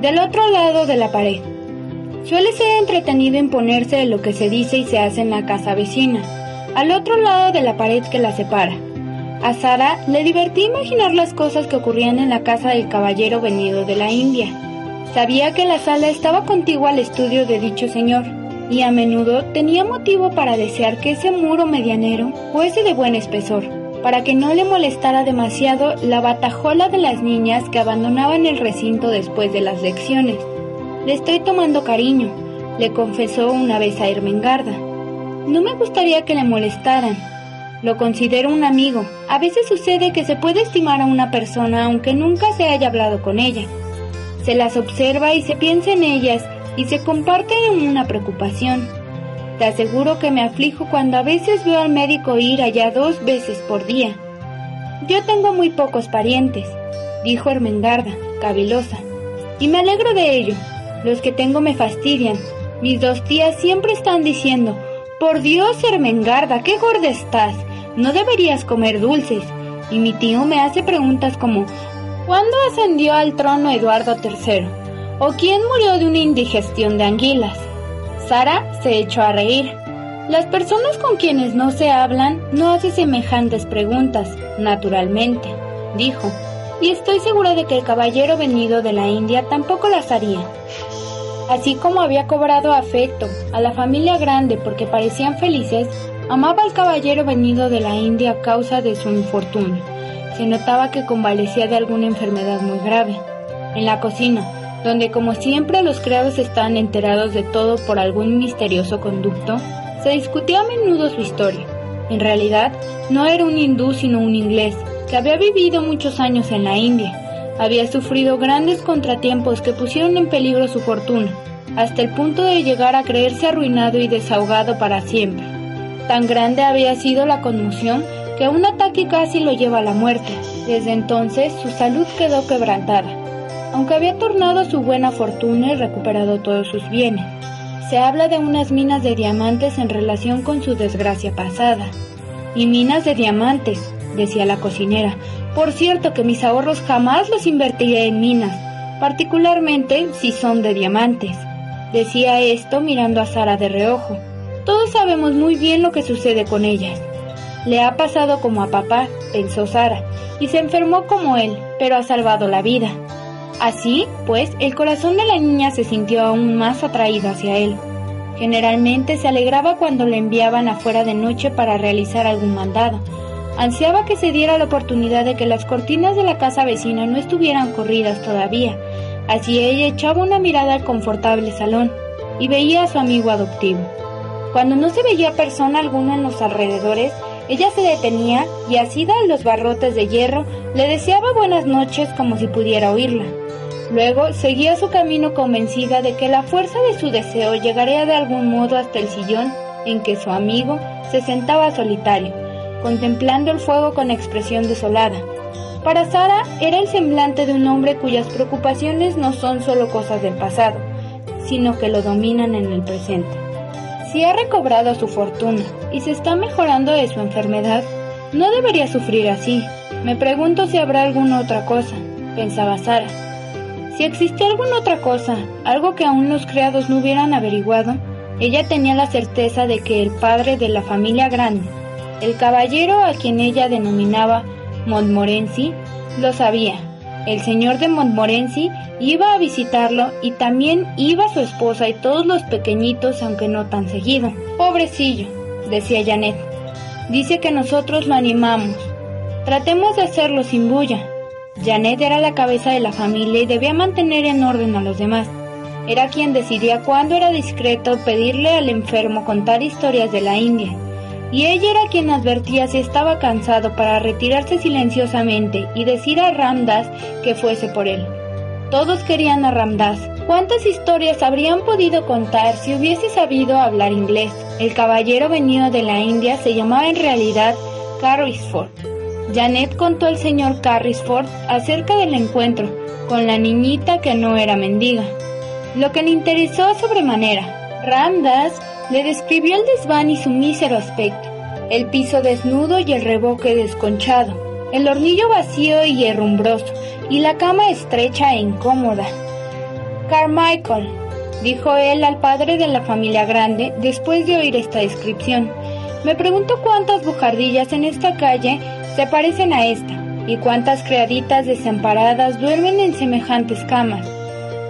Del otro lado de la pared. Suele ser entretenido imponerse de lo que se dice y se hace en la casa vecina, al otro lado de la pared que la separa. A Sara le divertía imaginar las cosas que ocurrían en la casa del caballero venido de la India. Sabía que la sala estaba contigua al estudio de dicho señor, y a menudo tenía motivo para desear que ese muro medianero fuese de buen espesor, para que no le molestara demasiado la batajola de las niñas que abandonaban el recinto después de las lecciones. Le estoy tomando cariño, le confesó una vez a Ermengarda. No me gustaría que le molestaran. Lo considero un amigo. A veces sucede que se puede estimar a una persona aunque nunca se haya hablado con ella. Se las observa y se piensa en ellas y se comparte en una preocupación. Te aseguro que me aflijo cuando a veces veo al médico ir allá dos veces por día. Yo tengo muy pocos parientes, dijo Ermengarda, cavilosa, y me alegro de ello. Los que tengo me fastidian. Mis dos tías siempre están diciendo, por Dios, Ermengarda, qué gorda estás. No deberías comer dulces. Y mi tío me hace preguntas como, ¿cuándo ascendió al trono Eduardo III? ¿O quién murió de una indigestión de anguilas? Sara se echó a reír. Las personas con quienes no se hablan no hacen semejantes preguntas, naturalmente, dijo, y estoy segura de que el caballero venido de la India tampoco las haría. Así como había cobrado afecto a la familia grande porque parecían felices, amaba al caballero venido de la India a causa de su infortunio. Se notaba que convalecía de alguna enfermedad muy grave. En la cocina, donde como siempre los criados estaban enterados de todo por algún misterioso conducto, se discutía a menudo su historia. En realidad, no era un hindú sino un inglés, que había vivido muchos años en la India había sufrido grandes contratiempos que pusieron en peligro su fortuna, hasta el punto de llegar a creerse arruinado y desahogado para siempre. Tan grande había sido la conmoción que un ataque casi lo lleva a la muerte. Desde entonces su salud quedó quebrantada, aunque había tornado su buena fortuna y recuperado todos sus bienes. Se habla de unas minas de diamantes en relación con su desgracia pasada. Y minas de diamantes, decía la cocinera. Por cierto que mis ahorros jamás los invertiré en minas, particularmente si son de diamantes. Decía esto mirando a Sara de reojo. Todos sabemos muy bien lo que sucede con ellas. Le ha pasado como a papá, pensó Sara, y se enfermó como él, pero ha salvado la vida. Así, pues, el corazón de la niña se sintió aún más atraído hacia él. Generalmente se alegraba cuando le enviaban afuera de noche para realizar algún mandado, Ansiaba que se diera la oportunidad de que las cortinas de la casa vecina no estuvieran corridas todavía. Así ella echaba una mirada al confortable salón y veía a su amigo adoptivo. Cuando no se veía persona alguna en los alrededores, ella se detenía y asida a los barrotes de hierro le deseaba buenas noches como si pudiera oírla. Luego seguía su camino convencida de que la fuerza de su deseo llegaría de algún modo hasta el sillón en que su amigo se sentaba solitario, contemplando el fuego con expresión desolada. Para Sara era el semblante de un hombre cuyas preocupaciones no son solo cosas del pasado, sino que lo dominan en el presente. Si ha recobrado su fortuna y se está mejorando de su enfermedad, no debería sufrir así. Me pregunto si habrá alguna otra cosa, pensaba Sara. Si existía alguna otra cosa, algo que aún los criados no hubieran averiguado, ella tenía la certeza de que el padre de la familia grande, el caballero a quien ella denominaba Montmorency lo sabía. El señor de Montmorency iba a visitarlo y también iba su esposa y todos los pequeñitos, aunque no tan seguido. Pobrecillo, decía Janet. Dice que nosotros lo animamos. Tratemos de hacerlo sin bulla. Janet era la cabeza de la familia y debía mantener en orden a los demás. Era quien decidía cuándo era discreto pedirle al enfermo contar historias de la India y ella era quien advertía si estaba cansado para retirarse silenciosamente y decir a Ramdas que fuese por él. Todos querían a Ramdas. ¿Cuántas historias habrían podido contar si hubiese sabido hablar inglés? El caballero venido de la India se llamaba en realidad Carrisford. Janet contó al señor Carrisford acerca del encuentro con la niñita que no era mendiga, lo que le interesó sobremanera. Ramdas le describió el desván y su mísero aspecto, el piso desnudo y el reboque desconchado, el hornillo vacío y herrumbroso, y la cama estrecha e incómoda. Carmichael, dijo él al padre de la familia grande después de oír esta descripción, me pregunto cuántas bujardillas en esta calle se parecen a esta y cuántas criaditas desamparadas duermen en semejantes camas,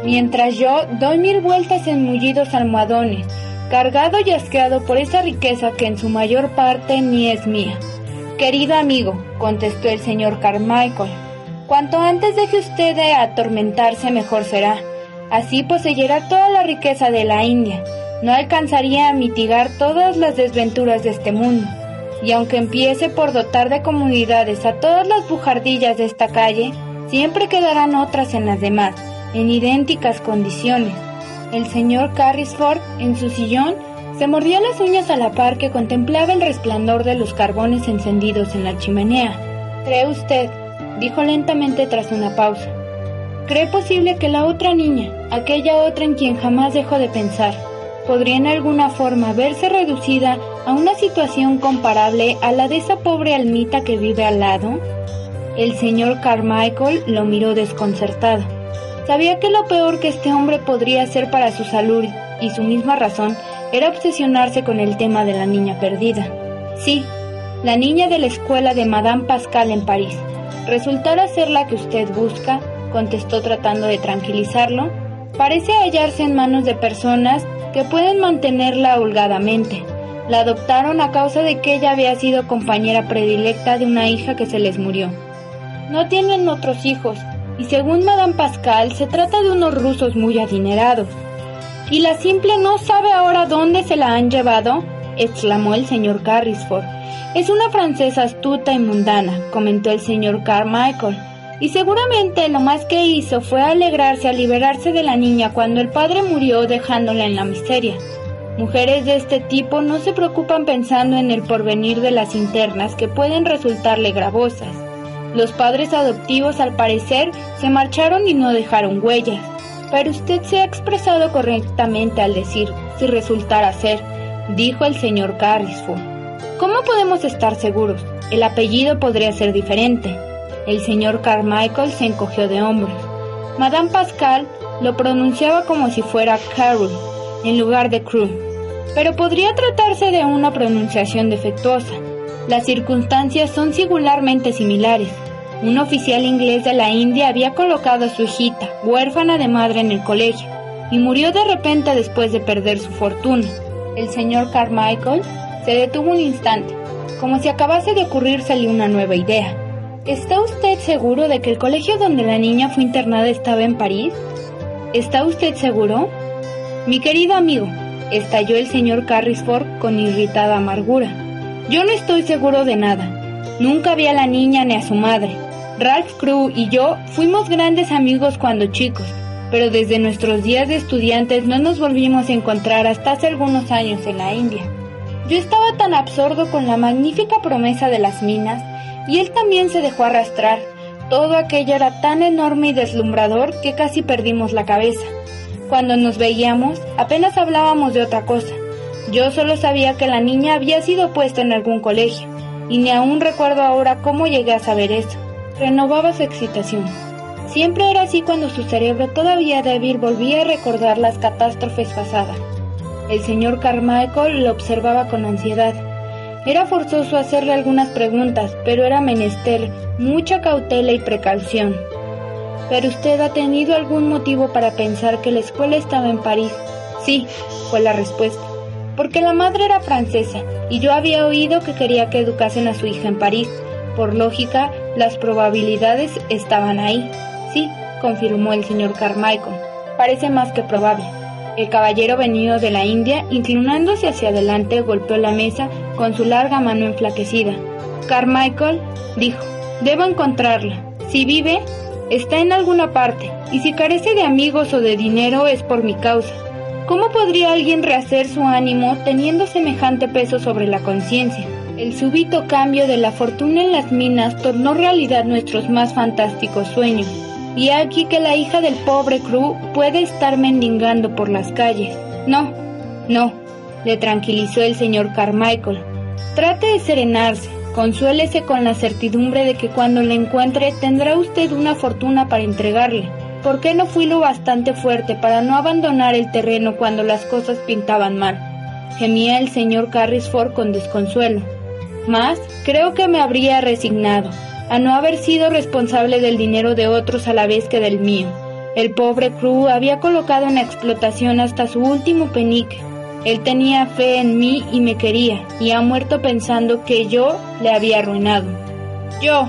mientras yo doy mil vueltas en mullidos almohadones, cargado y asqueado por esa riqueza que en su mayor parte ni es mía. Querido amigo, contestó el señor Carmichael, cuanto antes deje usted de atormentarse mejor será. Así poseerá toda la riqueza de la India. No alcanzaría a mitigar todas las desventuras de este mundo y aunque empiece por dotar de comunidades a todas las bujardillas de esta calle, siempre quedarán otras en las demás, en idénticas condiciones. El señor Carrisford, en su sillón, se mordía las uñas a la par que contemplaba el resplandor de los carbones encendidos en la chimenea. ¿Cree usted? dijo lentamente tras una pausa. ¿Cree posible que la otra niña, aquella otra en quien jamás dejó de pensar, podría en alguna forma verse reducida a una situación comparable a la de esa pobre almita que vive al lado? El señor Carmichael lo miró desconcertado. Sabía que lo peor que este hombre podría hacer para su salud y su misma razón era obsesionarse con el tema de la niña perdida. Sí, la niña de la escuela de Madame Pascal en París. ¿Resultará ser la que usted busca? contestó tratando de tranquilizarlo. Parece hallarse en manos de personas que pueden mantenerla holgadamente. La adoptaron a causa de que ella había sido compañera predilecta de una hija que se les murió. No tienen otros hijos, y según Madame Pascal se trata de unos rusos muy adinerados. ¿Y la simple no sabe ahora dónde se la han llevado? exclamó el señor Carrisford. Es una francesa astuta y mundana, comentó el señor Carmichael y seguramente lo más que hizo fue alegrarse al liberarse de la niña cuando el padre murió dejándola en la miseria. Mujeres de este tipo no se preocupan pensando en el porvenir de las internas que pueden resultarle gravosas. Los padres adoptivos al parecer se marcharon y no dejaron huellas. Pero usted se ha expresado correctamente al decir, si resultara ser, dijo el señor Carrisford. ¿Cómo podemos estar seguros? El apellido podría ser diferente. El señor Carmichael se encogió de hombros. Madame Pascal lo pronunciaba como si fuera Carol en lugar de Crew, pero podría tratarse de una pronunciación defectuosa. Las circunstancias son singularmente similares. Un oficial inglés de la India había colocado a su hijita, huérfana de madre, en el colegio, y murió de repente después de perder su fortuna. El señor Carmichael se detuvo un instante, como si acabase de ocurrírsele una nueva idea. ¿Está usted seguro de que el colegio donde la niña fue internada estaba en París? ¿Está usted seguro? Mi querido amigo, estalló el señor Carrisford con irritada amargura. Yo no estoy seguro de nada. Nunca vi a la niña ni a su madre. Ralph Crew y yo fuimos grandes amigos cuando chicos, pero desde nuestros días de estudiantes no nos volvimos a encontrar hasta hace algunos años en la India. Yo estaba tan absorto con la magnífica promesa de las minas y él también se dejó arrastrar. Todo aquello era tan enorme y deslumbrador que casi perdimos la cabeza. Cuando nos veíamos, apenas hablábamos de otra cosa. Yo solo sabía que la niña había sido puesta en algún colegio, y ni aún recuerdo ahora cómo llegué a saber eso. Renovaba su excitación. Siempre era así cuando su cerebro todavía débil volvía a recordar las catástrofes pasadas. El señor Carmichael lo observaba con ansiedad era forzoso hacerle algunas preguntas, pero era menester mucha cautela y precaución. ¿Pero usted ha tenido algún motivo para pensar que la escuela estaba en París? Sí, fue la respuesta. Porque la madre era francesa y yo había oído que quería que educasen a su hija en París. Por lógica, las probabilidades estaban ahí. Sí, confirmó el señor Carmichael. Parece más que probable. El caballero venido de la India, inclinándose hacia adelante, golpeó la mesa con su larga mano enflaquecida. Carmichael dijo, debo encontrarla. Si vive, Está en alguna parte, y si carece de amigos o de dinero es por mi causa. ¿Cómo podría alguien rehacer su ánimo teniendo semejante peso sobre la conciencia? El súbito cambio de la fortuna en las minas tornó realidad nuestros más fantásticos sueños. Y aquí que la hija del pobre Crew puede estar mendigando por las calles. No, no, le tranquilizó el señor Carmichael. Trate de serenarse, consuélese con la certidumbre de que cuando le encuentre tendrá usted una fortuna para entregarle. ¿Por qué no fui lo bastante fuerte para no abandonar el terreno cuando las cosas pintaban mal? Gemía el señor Carrisford con desconsuelo. Más, creo que me habría resignado a no haber sido responsable del dinero de otros a la vez que del mío. El pobre Crew había colocado en explotación hasta su último penique. Él tenía fe en mí y me quería, y ha muerto pensando que yo le había arruinado. Yo,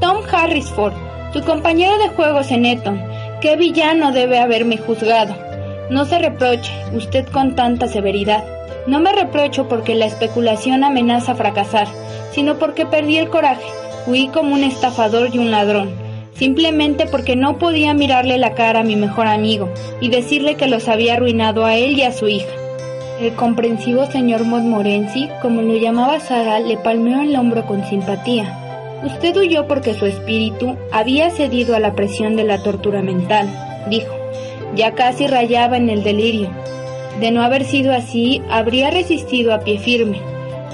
Tom Harrisford, su compañero de juegos en Eton, ¿Qué villano debe haberme juzgado? No se reproche, usted con tanta severidad. No me reprocho porque la especulación amenaza fracasar, sino porque perdí el coraje. Huí como un estafador y un ladrón, simplemente porque no podía mirarle la cara a mi mejor amigo y decirle que los había arruinado a él y a su hija. El comprensivo señor Montmorency, como lo llamaba Sara, le palmeó el hombro con simpatía. Usted huyó porque su espíritu había cedido a la presión de la tortura mental, dijo. Ya casi rayaba en el delirio. De no haber sido así, habría resistido a pie firme.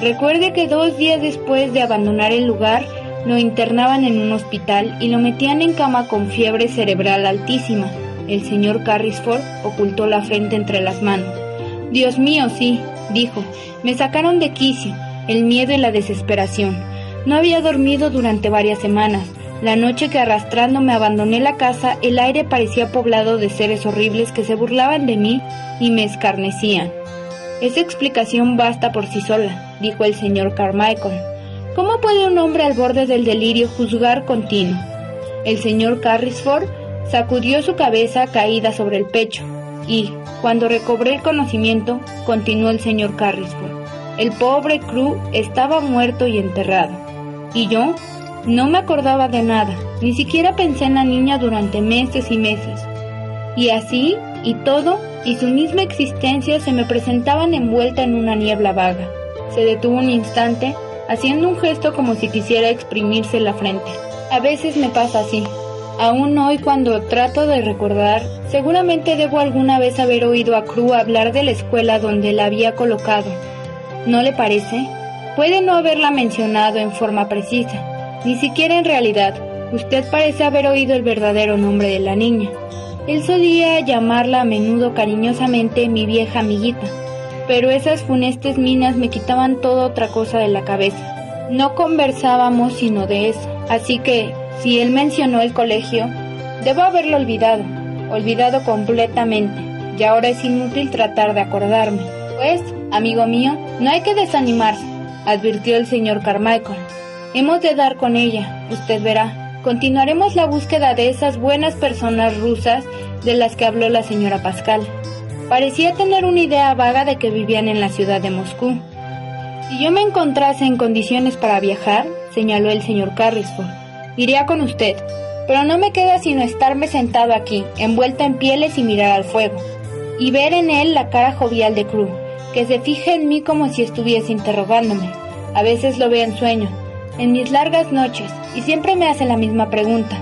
Recuerde que dos días después de abandonar el lugar, lo internaban en un hospital y lo metían en cama con fiebre cerebral altísima. El señor Carrisford ocultó la frente entre las manos. Dios mío, sí, dijo, me sacaron de quicio, el miedo y la desesperación. No había dormido durante varias semanas. La noche que arrastrándome abandoné la casa, el aire parecía poblado de seres horribles que se burlaban de mí y me escarnecían. Esa explicación basta por sí sola, dijo el señor Carmichael. ¿Cómo puede un hombre al borde del delirio juzgar continuo? El señor Carrisford sacudió su cabeza caída sobre el pecho y, cuando recobré el conocimiento, continuó el señor Carrisford. El pobre Crew estaba muerto y enterrado. ¿Y yo? No me acordaba de nada, ni siquiera pensé en la niña durante meses y meses. Y así, y todo, y su misma existencia se me presentaban envuelta en una niebla vaga. Se detuvo un instante, haciendo un gesto como si quisiera exprimirse la frente. A veces me pasa así. Aún hoy cuando trato de recordar, seguramente debo alguna vez haber oído a Cru hablar de la escuela donde la había colocado. ¿No le parece? Puede no haberla mencionado en forma precisa, ni siquiera en realidad. Usted parece haber oído el verdadero nombre de la niña. Él solía llamarla a menudo cariñosamente mi vieja amiguita, pero esas funestes minas me quitaban toda otra cosa de la cabeza. No conversábamos sino de eso, así que, si él mencionó el colegio, debo haberlo olvidado, olvidado completamente, y ahora es inútil tratar de acordarme. Pues, amigo mío, no hay que desanimarse advirtió el señor Carmichael. Hemos de dar con ella, usted verá. Continuaremos la búsqueda de esas buenas personas rusas de las que habló la señora Pascal. Parecía tener una idea vaga de que vivían en la ciudad de Moscú. Si yo me encontrase en condiciones para viajar, señaló el señor Carrisford, iría con usted, pero no me queda sino estarme sentado aquí, envuelta en pieles y mirar al fuego, y ver en él la cara jovial de Crew, que se fije en mí como si estuviese interrogándome. A veces lo veo en sueño, en mis largas noches, y siempre me hace la misma pregunta.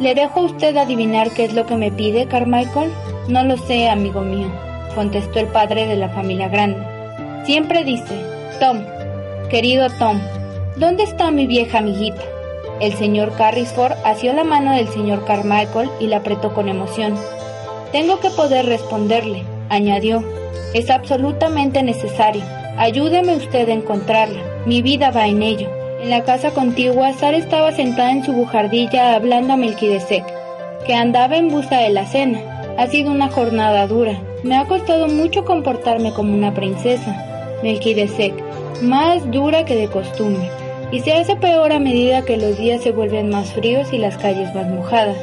¿Le dejo a usted adivinar qué es lo que me pide, Carmichael? No lo sé, amigo mío, contestó el padre de la familia grande. Siempre dice, Tom, querido Tom, ¿dónde está mi vieja amiguita? El señor Carrisford asió la mano del señor Carmichael y la apretó con emoción. Tengo que poder responderle, añadió, es absolutamente necesario. Ayúdeme usted a encontrarla. Mi vida va en ello. En la casa contigua, Sara estaba sentada en su bujardilla hablando a Melquidesec, que andaba en busca de la cena. Ha sido una jornada dura. Me ha costado mucho comportarme como una princesa. Melquidesec, más dura que de costumbre. Y se hace peor a medida que los días se vuelven más fríos y las calles más mojadas.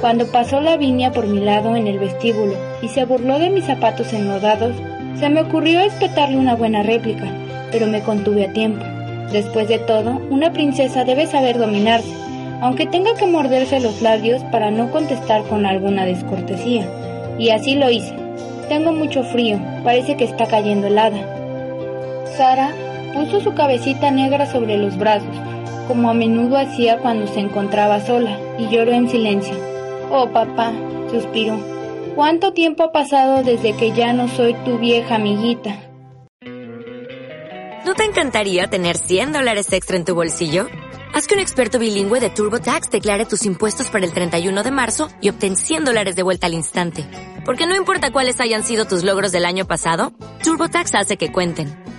Cuando pasó la viña por mi lado en el vestíbulo y se burló de mis zapatos enlodados, se me ocurrió espetarle una buena réplica, pero me contuve a tiempo. Después de todo, una princesa debe saber dominarse. aunque tenga que morderse los labios para no contestar con alguna descortesía. Y así lo hice. Tengo mucho frío, parece que está cayendo helada. Sara puso su cabecita negra sobre los brazos, como a menudo hacía cuando se encontraba sola, y lloró en silencio. Oh, papá, suspiró. ¿Cuánto tiempo ha pasado desde que ya no soy tu vieja amiguita? ¿No te encantaría tener 100 dólares extra en tu bolsillo? Haz que un experto bilingüe de TurboTax declare tus impuestos para el 31 de marzo y obtén 100 dólares de vuelta al instante. Porque no importa cuáles hayan sido tus logros del año pasado, TurboTax hace que cuenten.